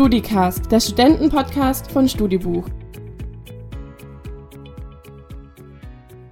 StudiCast, der Studentenpodcast von Studibuch.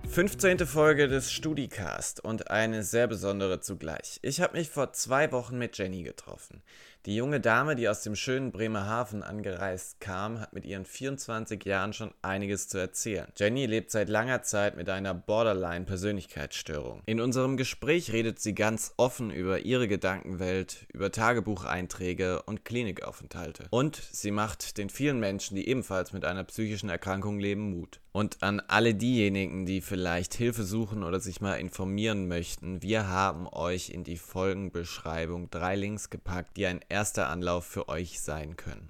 15. Folge des StudiCast und eine sehr besondere zugleich. Ich habe mich vor zwei Wochen mit Jenny getroffen. Die junge Dame, die aus dem schönen Bremerhaven angereist kam, hat mit ihren 24 Jahren schon einiges zu erzählen. Jenny lebt seit langer Zeit mit einer Borderline-Persönlichkeitsstörung. In unserem Gespräch redet sie ganz offen über ihre Gedankenwelt, über Tagebucheinträge und Klinikaufenthalte. Und sie macht den vielen Menschen, die ebenfalls mit einer psychischen Erkrankung leben, Mut. Und an alle diejenigen, die vielleicht Hilfe suchen oder sich mal informieren möchten, wir haben euch in die Folgenbeschreibung drei Links gepackt, die ein erster Anlauf für euch sein können.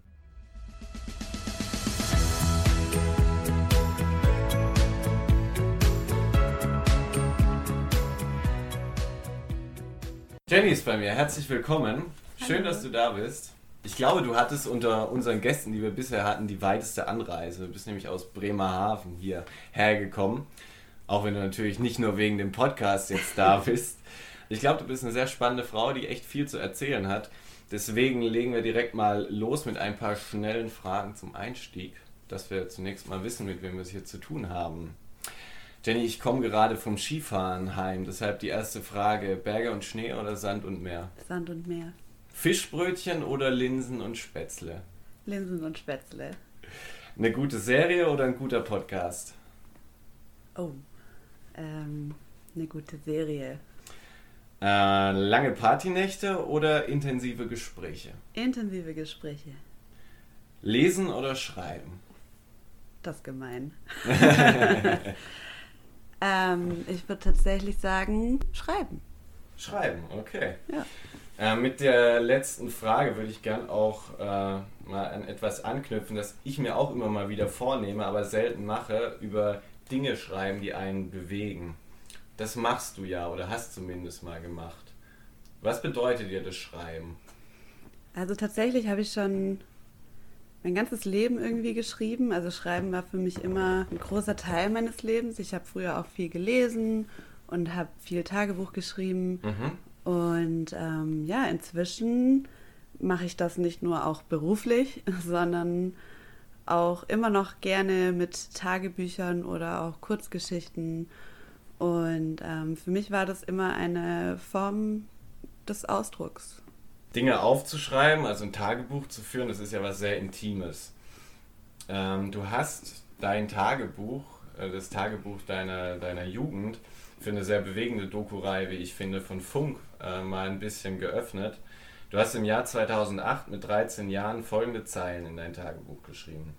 Jenny ist bei mir, herzlich willkommen. Schön, dass du da bist. Ich glaube, du hattest unter unseren Gästen, die wir bisher hatten, die weiteste Anreise. Du bist nämlich aus Bremerhaven hier hergekommen. Auch wenn du natürlich nicht nur wegen dem Podcast jetzt da bist. Ich glaube, du bist eine sehr spannende Frau, die echt viel zu erzählen hat. Deswegen legen wir direkt mal los mit ein paar schnellen Fragen zum Einstieg, dass wir zunächst mal wissen, mit wem wir es hier zu tun haben. Jenny, ich komme gerade vom Skifahren heim, deshalb die erste Frage: Berge und Schnee oder Sand und Meer? Sand und Meer. Fischbrötchen oder Linsen und Spätzle? Linsen und Spätzle. Eine gute Serie oder ein guter Podcast? Oh, ähm, eine gute Serie. Äh, lange Partynächte oder intensive Gespräche? Intensive Gespräche. Lesen oder schreiben? Das ist gemein. ähm, ich würde tatsächlich sagen, schreiben. Schreiben, okay. Ja. Äh, mit der letzten Frage würde ich gern auch äh, mal an etwas anknüpfen, das ich mir auch immer mal wieder vornehme, aber selten mache, über Dinge schreiben, die einen bewegen. Das machst du ja oder hast zumindest mal gemacht. Was bedeutet dir das Schreiben? Also tatsächlich habe ich schon mein ganzes Leben irgendwie geschrieben. Also Schreiben war für mich immer ein großer Teil meines Lebens. Ich habe früher auch viel gelesen und habe viel Tagebuch geschrieben. Mhm. Und ähm, ja, inzwischen mache ich das nicht nur auch beruflich, sondern auch immer noch gerne mit Tagebüchern oder auch Kurzgeschichten und ähm, für mich war das immer eine Form des Ausdrucks. Dinge aufzuschreiben, also ein Tagebuch zu führen, das ist ja was sehr Intimes. Ähm, du hast dein Tagebuch, äh, das Tagebuch deiner, deiner Jugend, für eine sehr bewegende Doku-Reihe, wie ich finde, von Funk äh, mal ein bisschen geöffnet. Du hast im Jahr 2008 mit 13 Jahren folgende Zeilen in dein Tagebuch geschrieben.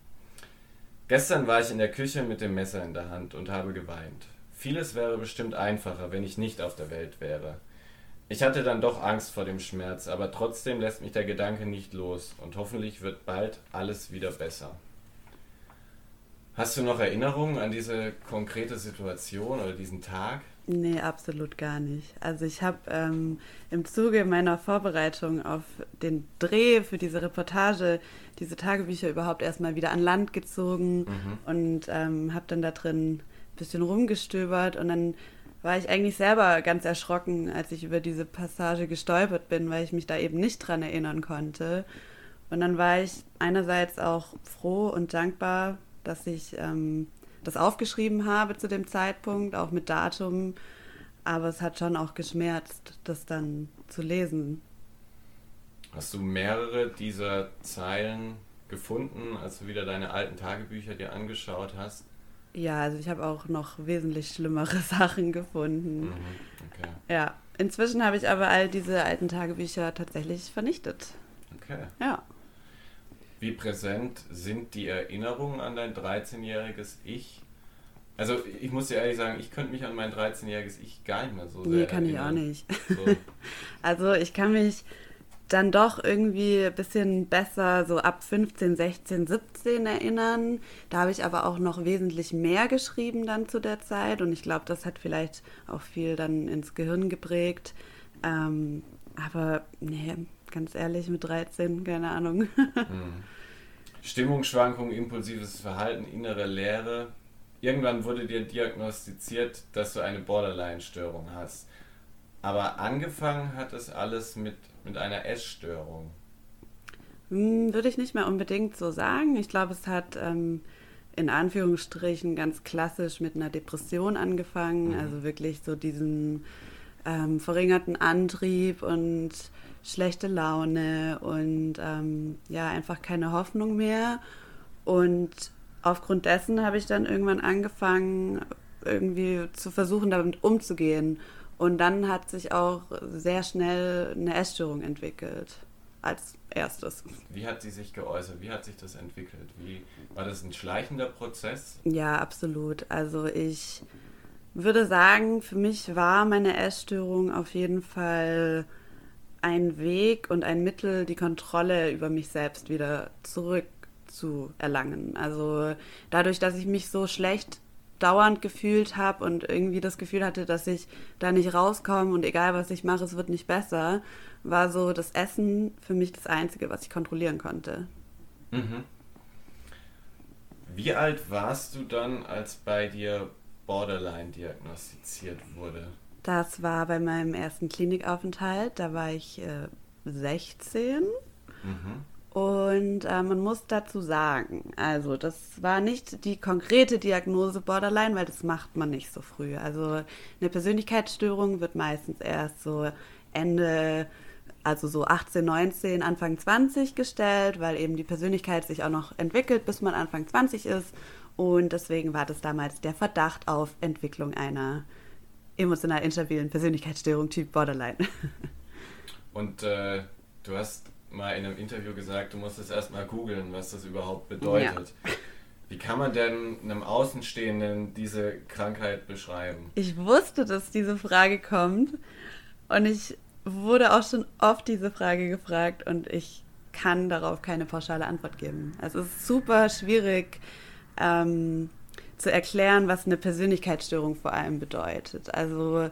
Gestern war ich in der Küche mit dem Messer in der Hand und habe geweint. Vieles wäre bestimmt einfacher, wenn ich nicht auf der Welt wäre. Ich hatte dann doch Angst vor dem Schmerz, aber trotzdem lässt mich der Gedanke nicht los und hoffentlich wird bald alles wieder besser. Hast du noch Erinnerungen an diese konkrete Situation oder diesen Tag? Nee, absolut gar nicht. Also ich habe ähm, im Zuge meiner Vorbereitung auf den Dreh für diese Reportage diese Tagebücher überhaupt erstmal wieder an Land gezogen Mhm. und ähm, habe dann da drin bisschen rumgestöbert und dann war ich eigentlich selber ganz erschrocken, als ich über diese Passage gestolpert bin, weil ich mich da eben nicht dran erinnern konnte. Und dann war ich einerseits auch froh und dankbar, dass ich ähm, das aufgeschrieben habe zu dem Zeitpunkt, auch mit Datum. Aber es hat schon auch geschmerzt, das dann zu lesen. Hast du mehrere dieser Zeilen gefunden, als du wieder deine alten Tagebücher dir angeschaut hast? Ja, also ich habe auch noch wesentlich schlimmere Sachen gefunden. Mhm, okay. Ja, inzwischen habe ich aber all diese alten Tagebücher tatsächlich vernichtet. okay. Ja. Wie präsent sind die Erinnerungen an dein 13-jähriges Ich? Also ich muss dir ehrlich sagen, ich könnte mich an mein 13-jähriges Ich gar nicht mehr so sehr Nee, kann ich auch nicht. So. Also ich kann mich dann doch irgendwie ein bisschen besser so ab 15, 16, 17 erinnern. Da habe ich aber auch noch wesentlich mehr geschrieben dann zu der Zeit und ich glaube, das hat vielleicht auch viel dann ins Gehirn geprägt. Ähm, aber nee, ganz ehrlich, mit 13, keine Ahnung. Hm. Stimmungsschwankungen, impulsives Verhalten, innere Leere. Irgendwann wurde dir diagnostiziert, dass du eine Borderline-Störung hast. Aber angefangen hat es alles mit, mit einer Essstörung. Hm, würde ich nicht mehr unbedingt so sagen. Ich glaube, es hat ähm, in Anführungsstrichen ganz klassisch mit einer Depression angefangen. Mhm. Also wirklich so diesen ähm, verringerten Antrieb und schlechte Laune und ähm, ja, einfach keine Hoffnung mehr. Und aufgrund dessen habe ich dann irgendwann angefangen, irgendwie zu versuchen, damit umzugehen. Und dann hat sich auch sehr schnell eine Essstörung entwickelt als erstes. Wie hat sie sich geäußert? Wie hat sich das entwickelt? Wie, war das ein schleichender Prozess? Ja, absolut. Also ich würde sagen, für mich war meine Essstörung auf jeden Fall ein Weg und ein Mittel, die Kontrolle über mich selbst wieder zurückzuerlangen. Also dadurch, dass ich mich so schlecht dauernd gefühlt habe und irgendwie das Gefühl hatte, dass ich da nicht rauskomme und egal was ich mache, es wird nicht besser, war so das Essen für mich das Einzige, was ich kontrollieren konnte. Mhm. Wie alt warst du dann, als bei dir Borderline diagnostiziert wurde? Das war bei meinem ersten Klinikaufenthalt. Da war ich äh, 16. Mhm. Und äh, man muss dazu sagen, also das war nicht die konkrete Diagnose Borderline, weil das macht man nicht so früh. Also eine Persönlichkeitsstörung wird meistens erst so Ende, also so 18, 19, Anfang 20 gestellt, weil eben die Persönlichkeit sich auch noch entwickelt, bis man Anfang 20 ist. Und deswegen war das damals der Verdacht auf Entwicklung einer emotional instabilen Persönlichkeitsstörung Typ Borderline. Und äh, du hast mal in einem Interview gesagt, du musst es erstmal googeln, was das überhaupt bedeutet. Ja. Wie kann man denn einem Außenstehenden diese Krankheit beschreiben? Ich wusste, dass diese Frage kommt und ich wurde auch schon oft diese Frage gefragt und ich kann darauf keine pauschale Antwort geben. es ist super schwierig ähm, zu erklären, was eine Persönlichkeitsstörung vor allem bedeutet. Also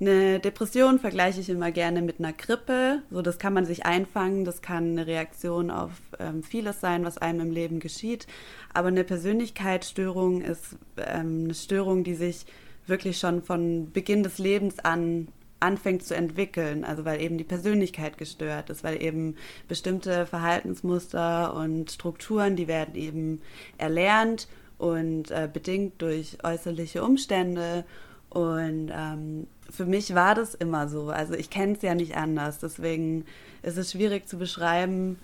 eine Depression vergleiche ich immer gerne mit einer Grippe. So, das kann man sich einfangen, das kann eine Reaktion auf ähm, vieles sein, was einem im Leben geschieht. Aber eine Persönlichkeitsstörung ist ähm, eine Störung, die sich wirklich schon von Beginn des Lebens an anfängt zu entwickeln, also weil eben die Persönlichkeit gestört ist, weil eben bestimmte Verhaltensmuster und Strukturen, die werden eben erlernt und äh, bedingt durch äußerliche Umstände. Und ähm, für mich war das immer so. Also ich kenne es ja nicht anders. Deswegen ist es schwierig zu beschreiben,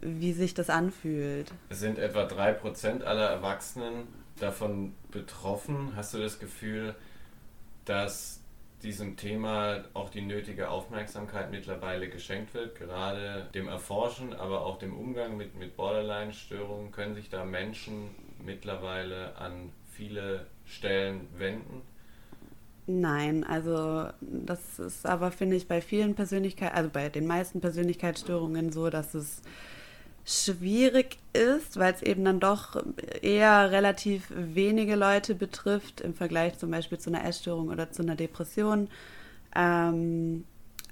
wie sich das anfühlt. Es sind etwa 3% aller Erwachsenen davon betroffen. Hast du das Gefühl, dass diesem Thema auch die nötige Aufmerksamkeit mittlerweile geschenkt wird, gerade dem Erforschen, aber auch dem Umgang mit, mit Borderline-Störungen? Können sich da Menschen mittlerweile an viele Stellen wenden? Nein, also das ist aber, finde ich, bei vielen Persönlichkeiten, also bei den meisten Persönlichkeitsstörungen so, dass es schwierig ist, weil es eben dann doch eher relativ wenige Leute betrifft im Vergleich zum Beispiel zu einer Essstörung oder zu einer Depression. Ähm,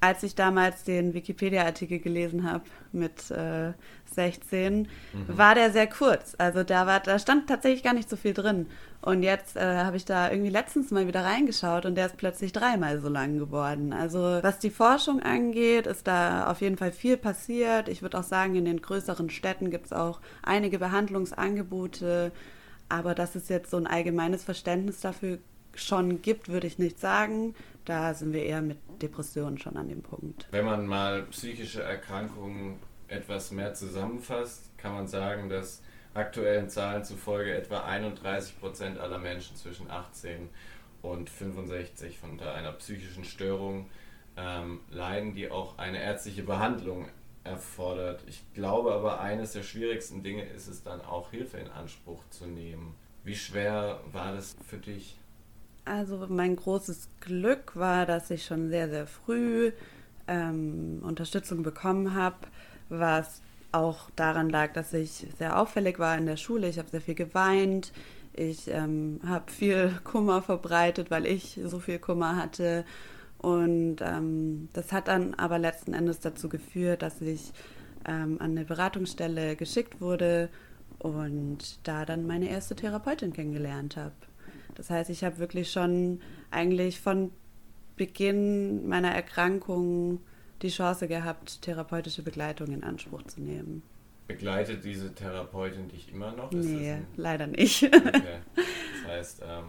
als ich damals den Wikipedia-Artikel gelesen habe mit äh, 16, mhm. war der sehr kurz. Also da war, da stand tatsächlich gar nicht so viel drin. Und jetzt äh, habe ich da irgendwie letztens mal wieder reingeschaut und der ist plötzlich dreimal so lang geworden. Also was die Forschung angeht, ist da auf jeden Fall viel passiert. Ich würde auch sagen, in den größeren Städten gibt es auch einige Behandlungsangebote. Aber dass es jetzt so ein allgemeines Verständnis dafür schon gibt, würde ich nicht sagen. Da sind wir eher mit Depressionen schon an dem Punkt. Wenn man mal psychische Erkrankungen etwas mehr zusammenfasst, kann man sagen, dass aktuellen Zahlen zufolge etwa 31 Prozent aller Menschen zwischen 18 und 65 von einer psychischen Störung ähm, leiden, die auch eine ärztliche Behandlung erfordert. Ich glaube aber, eines der schwierigsten Dinge ist es dann auch, Hilfe in Anspruch zu nehmen. Wie schwer war das für dich? Also mein großes Glück war, dass ich schon sehr, sehr früh ähm, Unterstützung bekommen habe, was auch daran lag, dass ich sehr auffällig war in der Schule. Ich habe sehr viel geweint. Ich ähm, habe viel Kummer verbreitet, weil ich so viel Kummer hatte. Und ähm, das hat dann aber letzten Endes dazu geführt, dass ich ähm, an eine Beratungsstelle geschickt wurde und da dann meine erste Therapeutin kennengelernt habe. Das heißt, ich habe wirklich schon eigentlich von Beginn meiner Erkrankung die Chance gehabt, therapeutische Begleitung in Anspruch zu nehmen. Begleitet diese Therapeutin dich immer noch? Ist nee, leider nicht. Okay. Das heißt, ähm,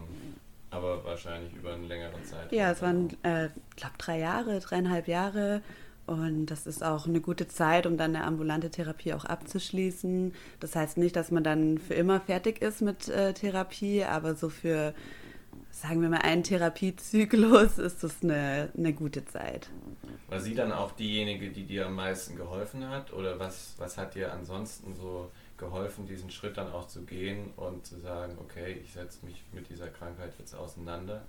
aber wahrscheinlich über einen längeren Zeitraum. Ja, es waren, äh, ich glaube, drei Jahre, dreieinhalb Jahre. Und das ist auch eine gute Zeit, um dann eine ambulante Therapie auch abzuschließen. Das heißt nicht, dass man dann für immer fertig ist mit äh, Therapie, aber so für, sagen wir mal, einen Therapiezyklus ist das eine, eine gute Zeit. War sie dann auch diejenige, die dir am meisten geholfen hat? Oder was, was hat dir ansonsten so geholfen, diesen Schritt dann auch zu gehen und zu sagen, okay, ich setze mich mit dieser Krankheit jetzt auseinander?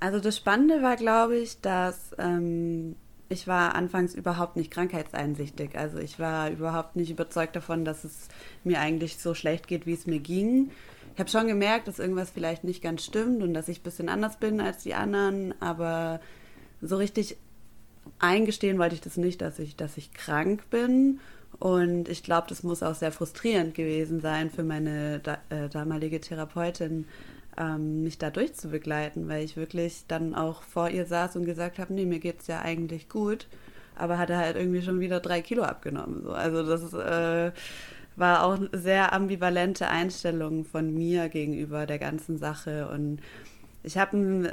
Also das Spannende war, glaube ich, dass ähm, ich war anfangs überhaupt nicht krankheitseinsichtig. Also ich war überhaupt nicht überzeugt davon, dass es mir eigentlich so schlecht geht, wie es mir ging. Ich habe schon gemerkt, dass irgendwas vielleicht nicht ganz stimmt und dass ich ein bisschen anders bin als die anderen, aber so richtig eingestehen wollte ich das nicht, dass ich, dass ich krank bin. Und ich glaube, das muss auch sehr frustrierend gewesen sein für meine da, äh, damalige Therapeutin, ähm, mich da durchzubegleiten, weil ich wirklich dann auch vor ihr saß und gesagt habe, nee, mir geht es ja eigentlich gut, aber hatte halt irgendwie schon wieder drei Kilo abgenommen. So. Also das äh, war auch eine sehr ambivalente Einstellung von mir gegenüber der ganzen Sache und ich habe ein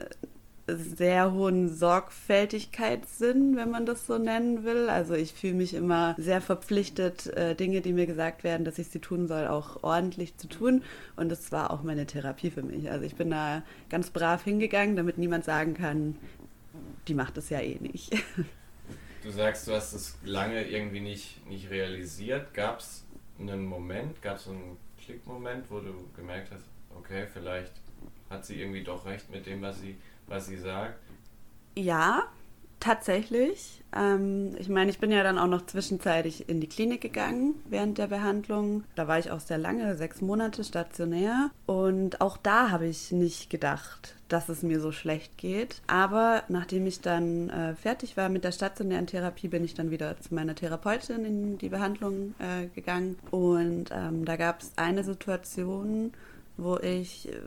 sehr hohen Sorgfältigkeitssinn, wenn man das so nennen will. Also ich fühle mich immer sehr verpflichtet, äh, Dinge, die mir gesagt werden, dass ich sie tun soll, auch ordentlich zu tun. Und das war auch meine Therapie für mich. Also ich bin da ganz brav hingegangen, damit niemand sagen kann, die macht es ja eh nicht. Du sagst, du hast es lange irgendwie nicht, nicht realisiert. Gab es einen Moment, gab es einen Klickmoment, wo du gemerkt hast, okay, vielleicht hat sie irgendwie doch recht mit dem, was sie was sie sagt? Ja, tatsächlich. Ähm, ich meine, ich bin ja dann auch noch zwischenzeitlich in die Klinik gegangen während der Behandlung. Da war ich auch sehr lange, sechs Monate stationär. Und auch da habe ich nicht gedacht, dass es mir so schlecht geht. Aber nachdem ich dann äh, fertig war mit der stationären Therapie, bin ich dann wieder zu meiner Therapeutin in die Behandlung äh, gegangen. Und ähm, da gab es eine Situation, wo ich äh,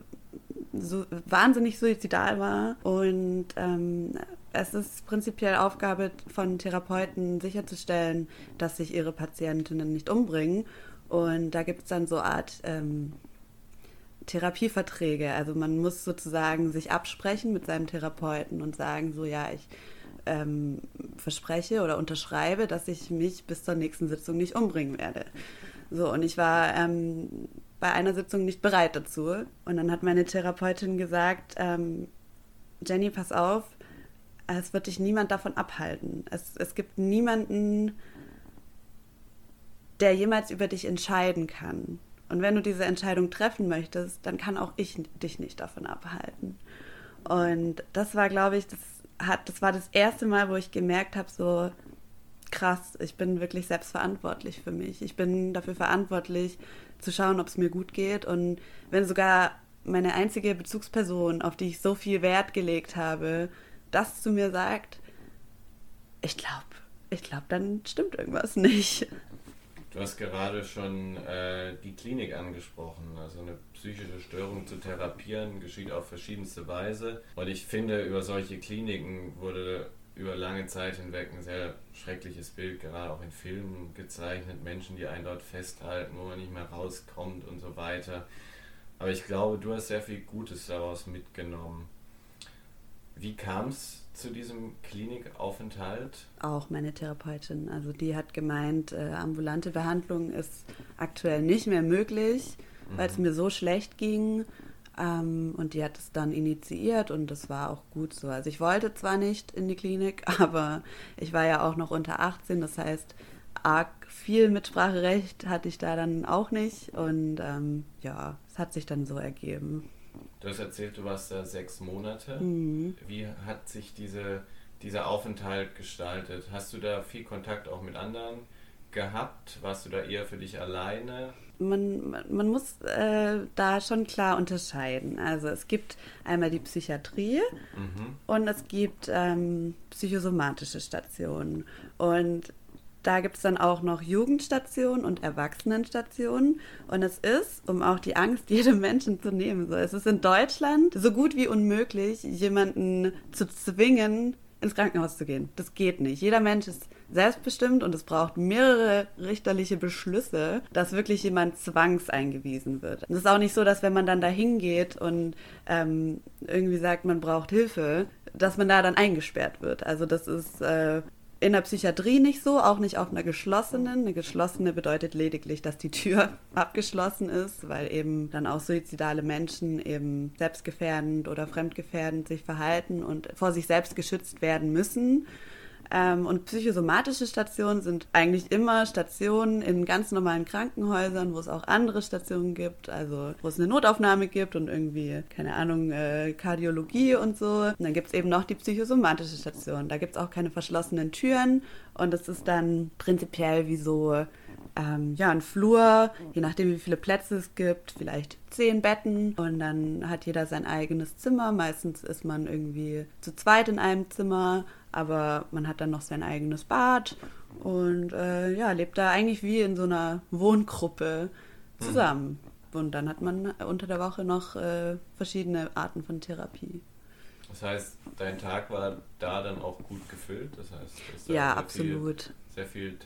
so wahnsinnig suizidal war. Und ähm, es ist prinzipiell Aufgabe von Therapeuten sicherzustellen, dass sich ihre Patientinnen nicht umbringen. Und da gibt es dann so Art ähm, Therapieverträge. Also man muss sozusagen sich absprechen mit seinem Therapeuten und sagen, so ja, ich ähm, verspreche oder unterschreibe, dass ich mich bis zur nächsten Sitzung nicht umbringen werde. So, und ich war ähm, bei einer Sitzung nicht bereit dazu. Und dann hat meine Therapeutin gesagt, ähm, Jenny, pass auf, es wird dich niemand davon abhalten. Es, es gibt niemanden, der jemals über dich entscheiden kann. Und wenn du diese Entscheidung treffen möchtest, dann kann auch ich dich nicht davon abhalten. Und das war, glaube ich, das hat, das war das erste Mal, wo ich gemerkt habe, so krass, ich bin wirklich selbstverantwortlich für mich. Ich bin dafür verantwortlich, zu schauen, ob es mir gut geht. Und wenn sogar meine einzige Bezugsperson, auf die ich so viel Wert gelegt habe, das zu mir sagt, ich glaube, ich glaube, dann stimmt irgendwas nicht. Du hast gerade schon äh, die Klinik angesprochen. Also eine psychische Störung zu therapieren geschieht auf verschiedenste Weise. Und ich finde, über solche Kliniken wurde über lange Zeit hinweg ein sehr schreckliches Bild, gerade auch in Filmen gezeichnet, Menschen, die einen dort festhalten, wo man nicht mehr rauskommt und so weiter. Aber ich glaube, du hast sehr viel Gutes daraus mitgenommen. Wie kam es zu diesem Klinikaufenthalt? Auch meine Therapeutin. Also die hat gemeint, äh, ambulante Behandlung ist aktuell nicht mehr möglich, mhm. weil es mir so schlecht ging. Ähm, und die hat es dann initiiert und das war auch gut so. Also ich wollte zwar nicht in die Klinik, aber ich war ja auch noch unter 18, das heißt, arg viel Mitspracherecht hatte ich da dann auch nicht und ähm, ja, es hat sich dann so ergeben. Du hast erzählt, du warst da sechs Monate. Mhm. Wie hat sich diese, dieser Aufenthalt gestaltet? Hast du da viel Kontakt auch mit anderen gehabt? Warst du da eher für dich alleine? Man, man muss äh, da schon klar unterscheiden. Also es gibt einmal die Psychiatrie mhm. und es gibt ähm, psychosomatische Stationen. Und da gibt es dann auch noch Jugendstationen und Erwachsenenstationen. Und es ist, um auch die Angst jedem Menschen zu nehmen, so es ist in Deutschland so gut wie unmöglich, jemanden zu zwingen, ins Krankenhaus zu gehen. Das geht nicht. Jeder Mensch ist selbstbestimmt und es braucht mehrere richterliche Beschlüsse, dass wirklich jemand zwangseingewiesen wird. Es ist auch nicht so, dass wenn man dann da hingeht und ähm, irgendwie sagt, man braucht Hilfe, dass man da dann eingesperrt wird. Also das ist äh, in der Psychiatrie nicht so, auch nicht auf einer geschlossenen. Eine geschlossene bedeutet lediglich, dass die Tür abgeschlossen ist, weil eben dann auch suizidale Menschen eben selbstgefährdend oder fremdgefährdend sich verhalten und vor sich selbst geschützt werden müssen. Ähm, und psychosomatische Stationen sind eigentlich immer Stationen in ganz normalen Krankenhäusern, wo es auch andere Stationen gibt, also wo es eine Notaufnahme gibt und irgendwie, keine Ahnung, äh, Kardiologie und so. Und dann gibt es eben noch die psychosomatische Station. Da gibt es auch keine verschlossenen Türen und es ist dann prinzipiell wie so ähm, ja, ein Flur, je nachdem wie viele Plätze es gibt, vielleicht zehn Betten und dann hat jeder sein eigenes Zimmer. Meistens ist man irgendwie zu zweit in einem Zimmer aber man hat dann noch sein eigenes Bad und äh, ja, lebt da eigentlich wie in so einer Wohngruppe zusammen. Mhm. Und dann hat man unter der Woche noch äh, verschiedene Arten von Therapie. Das heißt, dein Tag war da dann auch gut gefüllt? Das heißt, ja, sehr absolut. Viel, sehr viel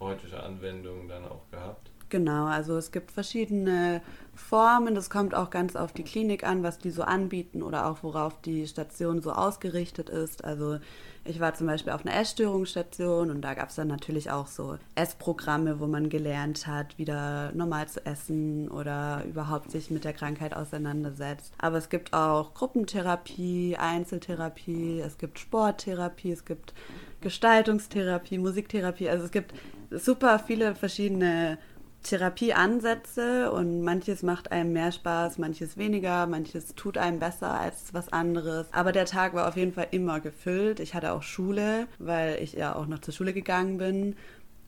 therapeutische Anwendungen dann auch gehabt? Genau, also es gibt verschiedene Formen. Das kommt auch ganz auf die Klinik an, was die so anbieten oder auch worauf die Station so ausgerichtet ist. Also ich war zum Beispiel auf einer Essstörungsstation und da gab es dann natürlich auch so Essprogramme, wo man gelernt hat, wieder normal zu essen oder überhaupt sich mit der Krankheit auseinandersetzt. Aber es gibt auch Gruppentherapie, Einzeltherapie, es gibt Sporttherapie, es gibt Gestaltungstherapie, Musiktherapie. Also es gibt super viele verschiedene Therapieansätze und manches macht einem mehr Spaß, manches weniger, manches tut einem besser als was anderes. Aber der Tag war auf jeden Fall immer gefüllt. Ich hatte auch Schule, weil ich ja auch noch zur Schule gegangen bin.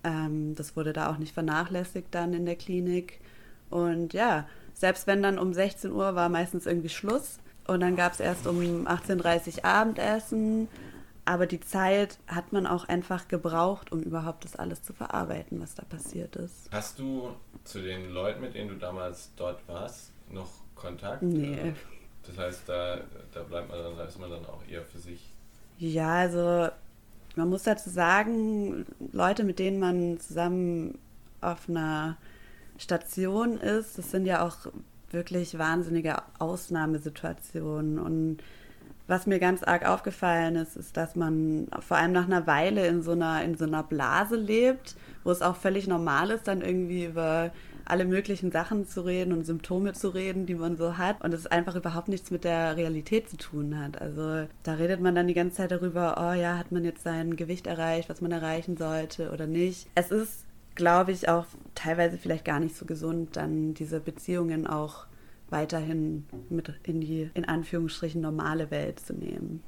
Ähm, das wurde da auch nicht vernachlässigt dann in der Klinik. Und ja, selbst wenn dann um 16 Uhr war meistens irgendwie Schluss und dann gab es erst um 18.30 Uhr Abendessen aber die Zeit hat man auch einfach gebraucht, um überhaupt das alles zu verarbeiten, was da passiert ist. Hast du zu den Leuten, mit denen du damals dort warst, noch Kontakt? Nee. Das heißt, da, da bleibt man dann, da ist man dann auch eher für sich. Ja, also man muss dazu sagen, Leute, mit denen man zusammen auf einer Station ist, das sind ja auch wirklich wahnsinnige Ausnahmesituationen und was mir ganz arg aufgefallen ist, ist, dass man vor allem nach einer Weile in so einer, in so einer Blase lebt, wo es auch völlig normal ist, dann irgendwie über alle möglichen Sachen zu reden und Symptome zu reden, die man so hat und es einfach überhaupt nichts mit der Realität zu tun hat. Also da redet man dann die ganze Zeit darüber, oh ja, hat man jetzt sein Gewicht erreicht, was man erreichen sollte oder nicht. Es ist, glaube ich, auch teilweise vielleicht gar nicht so gesund, dann diese Beziehungen auch weiterhin mit in die, in Anführungsstrichen, normale Welt zu nehmen.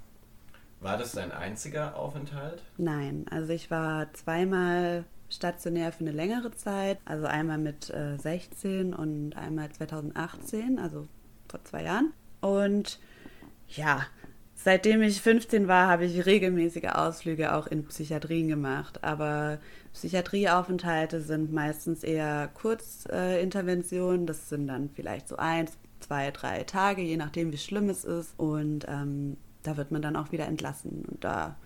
War das dein einziger Aufenthalt? Nein, also ich war zweimal stationär für eine längere Zeit, also einmal mit äh, 16 und einmal 2018, also vor zwei Jahren. Und ja, seitdem ich 15 war, habe ich regelmäßige Ausflüge auch in Psychiatrien gemacht, aber Psychiatrieaufenthalte sind meistens eher Kurzinterventionen. das sind dann vielleicht so eins, zwei, drei Tage, je nachdem, wie schlimm es ist. Und ähm, da wird man dann auch wieder entlassen. Und da,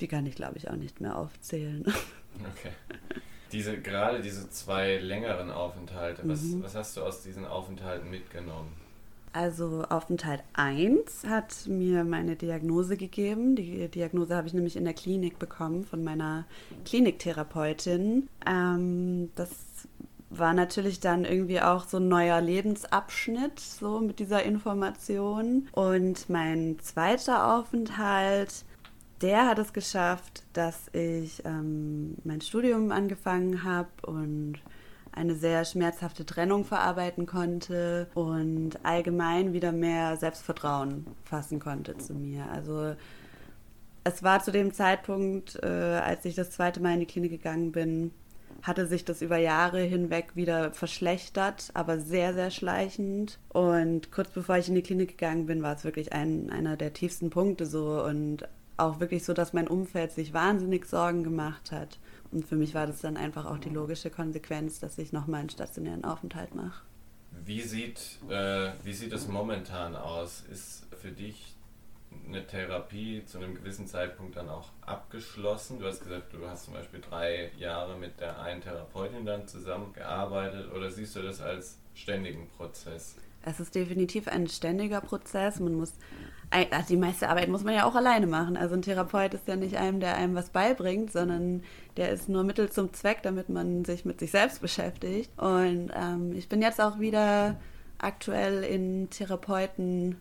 die kann ich, glaube ich, auch nicht mehr aufzählen. Okay. Diese, gerade diese zwei längeren Aufenthalte, was, mhm. was hast du aus diesen Aufenthalten mitgenommen? Also Aufenthalt 1 hat mir meine Diagnose gegeben. Die Diagnose habe ich nämlich in der Klinik bekommen von meiner Kliniktherapeutin. Ähm, das war natürlich dann irgendwie auch so ein neuer Lebensabschnitt, so mit dieser Information. Und mein zweiter Aufenthalt, der hat es geschafft, dass ich ähm, mein Studium angefangen habe und eine sehr schmerzhafte Trennung verarbeiten konnte und allgemein wieder mehr Selbstvertrauen fassen konnte zu mir. Also es war zu dem Zeitpunkt, äh, als ich das zweite Mal in die Klinik gegangen bin, hatte sich das über Jahre hinweg wieder verschlechtert, aber sehr, sehr schleichend. Und kurz bevor ich in die Klinik gegangen bin, war es wirklich ein, einer der tiefsten Punkte so und auch wirklich so, dass mein Umfeld sich wahnsinnig Sorgen gemacht hat. Und für mich war das dann einfach auch die logische Konsequenz, dass ich nochmal einen stationären Aufenthalt mache. Wie sieht, äh, wie sieht es momentan aus? Ist für dich eine Therapie zu einem gewissen Zeitpunkt dann auch abgeschlossen? Du hast gesagt, du hast zum Beispiel drei Jahre mit der einen Therapeutin dann zusammengearbeitet oder siehst du das als ständigen Prozess? Es ist definitiv ein ständiger Prozess. Man muss, also die meiste Arbeit muss man ja auch alleine machen. Also ein Therapeut ist ja nicht einem, der einem was beibringt, sondern der ist nur Mittel zum Zweck, damit man sich mit sich selbst beschäftigt. Und ähm, ich bin jetzt auch wieder aktuell in Therapeuten.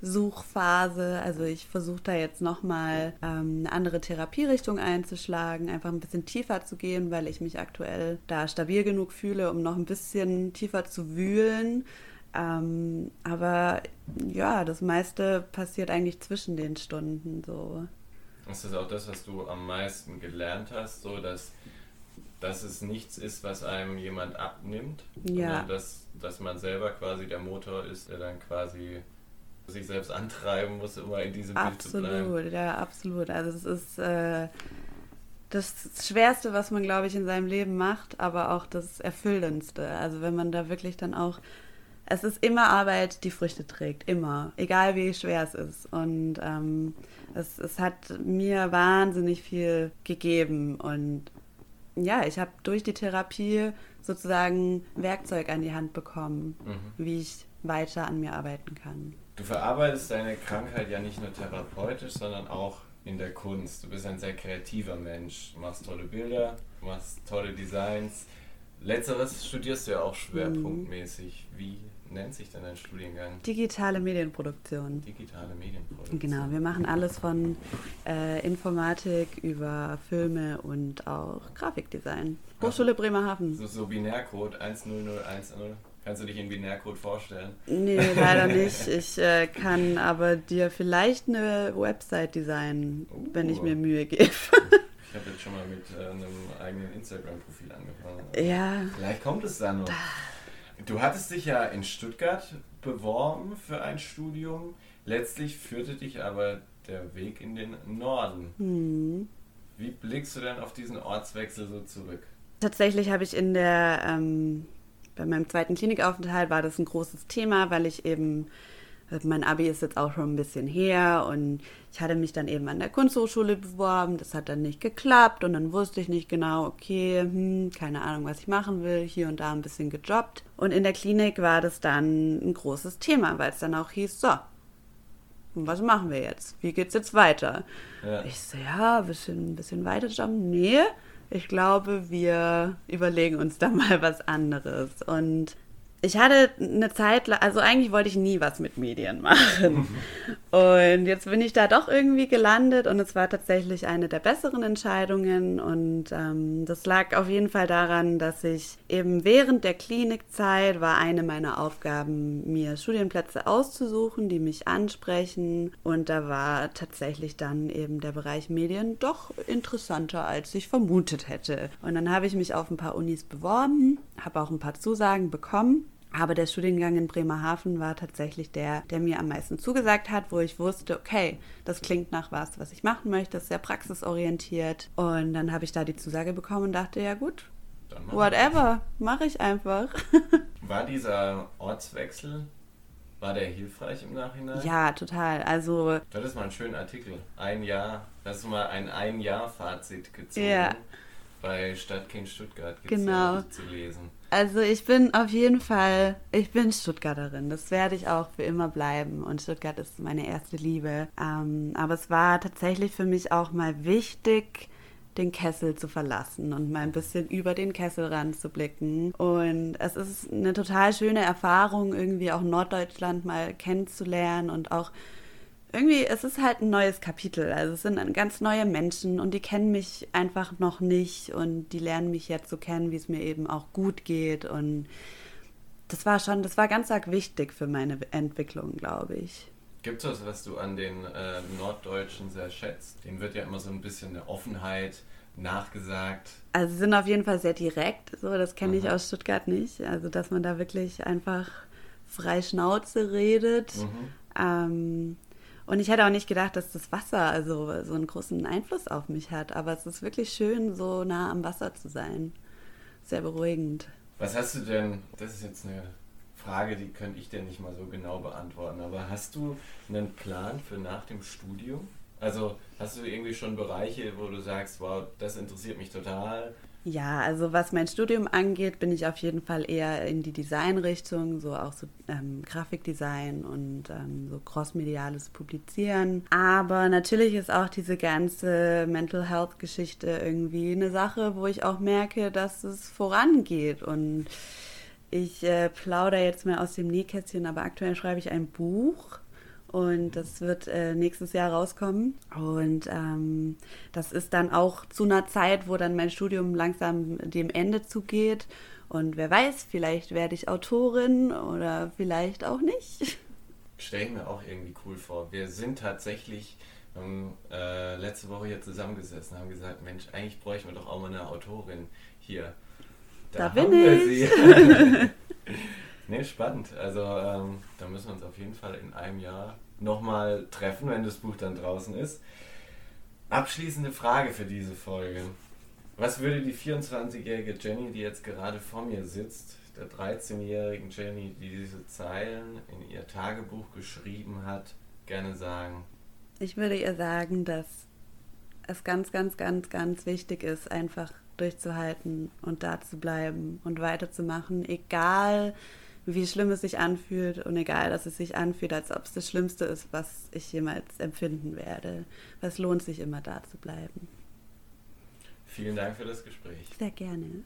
Suchphase. Also ich versuche da jetzt nochmal ähm, eine andere Therapierichtung einzuschlagen, einfach ein bisschen tiefer zu gehen, weil ich mich aktuell da stabil genug fühle, um noch ein bisschen tiefer zu wühlen. Ähm, aber ja, das meiste passiert eigentlich zwischen den Stunden so. Ist das auch das, was du am meisten gelernt hast, so dass, dass es nichts ist, was einem jemand abnimmt, ja. dass, dass man selber quasi der Motor ist, der dann quasi sich selbst antreiben muss, immer in diesem absolut, Bild zu bleiben. Absolut, ja, absolut. Also es ist äh, das Schwerste, was man, glaube ich, in seinem Leben macht, aber auch das Erfüllendste. Also wenn man da wirklich dann auch es ist immer Arbeit, die Früchte trägt, immer, egal wie schwer es ist. Und ähm, es, es hat mir wahnsinnig viel gegeben. Und ja, ich habe durch die Therapie sozusagen Werkzeug an die Hand bekommen, mhm. wie ich weiter an mir arbeiten kann. Du verarbeitest deine Krankheit ja nicht nur therapeutisch, sondern auch in der Kunst. Du bist ein sehr kreativer Mensch. Du machst tolle Bilder, du machst tolle Designs. Letzteres studierst du ja auch schwerpunktmäßig. Wie nennt sich denn dein Studiengang? Digitale Medienproduktion. Digitale Medienproduktion. Genau, wir machen alles von äh, Informatik über Filme und auch Grafikdesign. Hochschule Bremerhaven. So, so Binärcode 10010. Kannst du dich in Binärcode vorstellen? Nee, leider nicht. Ich äh, kann aber dir vielleicht eine Website designen, uh. wenn ich mir Mühe gebe. ich habe jetzt schon mal mit äh, einem eigenen Instagram-Profil angefangen. Ja. Vielleicht kommt es dann noch. Du hattest dich ja in Stuttgart beworben für ein Studium. Letztlich führte dich aber der Weg in den Norden. Hm. Wie blickst du denn auf diesen Ortswechsel so zurück? Tatsächlich habe ich in der, ähm, bei meinem zweiten Klinikaufenthalt war das ein großes Thema, weil ich eben mein Abi ist jetzt auch schon ein bisschen her und ich hatte mich dann eben an der Kunsthochschule beworben. Das hat dann nicht geklappt und dann wusste ich nicht genau, okay, hm, keine Ahnung, was ich machen will. Hier und da ein bisschen gejobbt. Und in der Klinik war das dann ein großes Thema, weil es dann auch hieß, so, was machen wir jetzt? Wie geht's jetzt weiter? Ja. Ich so, ja, ein bisschen, ein bisschen weiter jobben. Nee, ich glaube, wir überlegen uns da mal was anderes. Und ich hatte eine Zeit, also eigentlich wollte ich nie was mit Medien machen. Und jetzt bin ich da doch irgendwie gelandet und es war tatsächlich eine der besseren Entscheidungen. Und ähm, das lag auf jeden Fall daran, dass ich eben während der Klinikzeit war eine meiner Aufgaben, mir Studienplätze auszusuchen, die mich ansprechen. Und da war tatsächlich dann eben der Bereich Medien doch interessanter, als ich vermutet hätte. Und dann habe ich mich auf ein paar Unis beworben, habe auch ein paar Zusagen bekommen. Aber der Studiengang in Bremerhaven war tatsächlich der, der mir am meisten zugesagt hat, wo ich wusste, okay, das klingt nach was, was ich machen möchte, das ist sehr praxisorientiert. Und dann habe ich da die Zusage bekommen und dachte, ja gut, whatever, mache ich einfach. War dieser Ortswechsel, war der hilfreich im Nachhinein? Ja, total. Also. Das ist mal einen schönen Artikel. Ein Jahr, hast du mal ein Ein-Jahr-Fazit gezogen. Ja. Bei Stadtkind Stuttgart es genau. zu lesen. Also ich bin auf jeden Fall, ich bin Stuttgarterin. Das werde ich auch für immer bleiben. Und Stuttgart ist meine erste Liebe. Ähm, aber es war tatsächlich für mich auch mal wichtig, den Kessel zu verlassen und mal ein bisschen über den Kesselrand zu blicken. Und es ist eine total schöne Erfahrung, irgendwie auch Norddeutschland mal kennenzulernen und auch irgendwie, es ist halt ein neues Kapitel. Also es sind ganz neue Menschen und die kennen mich einfach noch nicht und die lernen mich jetzt so kennen, wie es mir eben auch gut geht. Und das war schon, das war ganz arg wichtig für meine Entwicklung, glaube ich. Gibt es was, was du an den äh, Norddeutschen sehr schätzt? Dem wird ja immer so ein bisschen eine Offenheit nachgesagt. Also sie sind auf jeden Fall sehr direkt, so das kenne ich mhm. aus Stuttgart nicht. Also dass man da wirklich einfach frei Schnauze redet. Mhm. Ähm, und ich hätte auch nicht gedacht, dass das Wasser also so einen großen Einfluss auf mich hat. Aber es ist wirklich schön, so nah am Wasser zu sein. Sehr beruhigend. Was hast du denn, das ist jetzt eine Frage, die könnte ich dir nicht mal so genau beantworten. Aber hast du einen Plan für nach dem Studium? Also hast du irgendwie schon Bereiche, wo du sagst, wow, das interessiert mich total? Ja, also was mein Studium angeht, bin ich auf jeden Fall eher in die Designrichtung, so auch so ähm, Grafikdesign und ähm, so crossmediales Publizieren. Aber natürlich ist auch diese ganze Mental Health Geschichte irgendwie eine Sache, wo ich auch merke, dass es vorangeht und ich äh, plaudere jetzt mal aus dem Nähkästchen, aber aktuell schreibe ich ein Buch und das wird äh, nächstes Jahr rauskommen. Und ähm, das ist dann auch zu einer Zeit, wo dann mein Studium langsam dem Ende zugeht. Und wer weiß, vielleicht werde ich Autorin oder vielleicht auch nicht. Stelle ich mir auch irgendwie cool vor. Wir sind tatsächlich haben, äh, letzte Woche hier zusammengesessen und haben gesagt, Mensch, eigentlich bräuchten wir doch auch mal eine Autorin hier. Da, da bin ich. Nee, spannend. Also ähm, da müssen wir uns auf jeden Fall in einem Jahr nochmal treffen, wenn das Buch dann draußen ist. Abschließende Frage für diese Folge. Was würde die 24-jährige Jenny, die jetzt gerade vor mir sitzt, der 13-jährigen Jenny, die diese Zeilen in ihr Tagebuch geschrieben hat, gerne sagen? Ich würde ihr sagen, dass es ganz, ganz, ganz, ganz wichtig ist, einfach durchzuhalten und da zu bleiben und weiterzumachen, egal wie schlimm es sich anfühlt und egal, dass es sich anfühlt, als ob es das Schlimmste ist, was ich jemals empfinden werde. Es lohnt sich immer da zu bleiben. Vielen Dank für das Gespräch. Sehr gerne.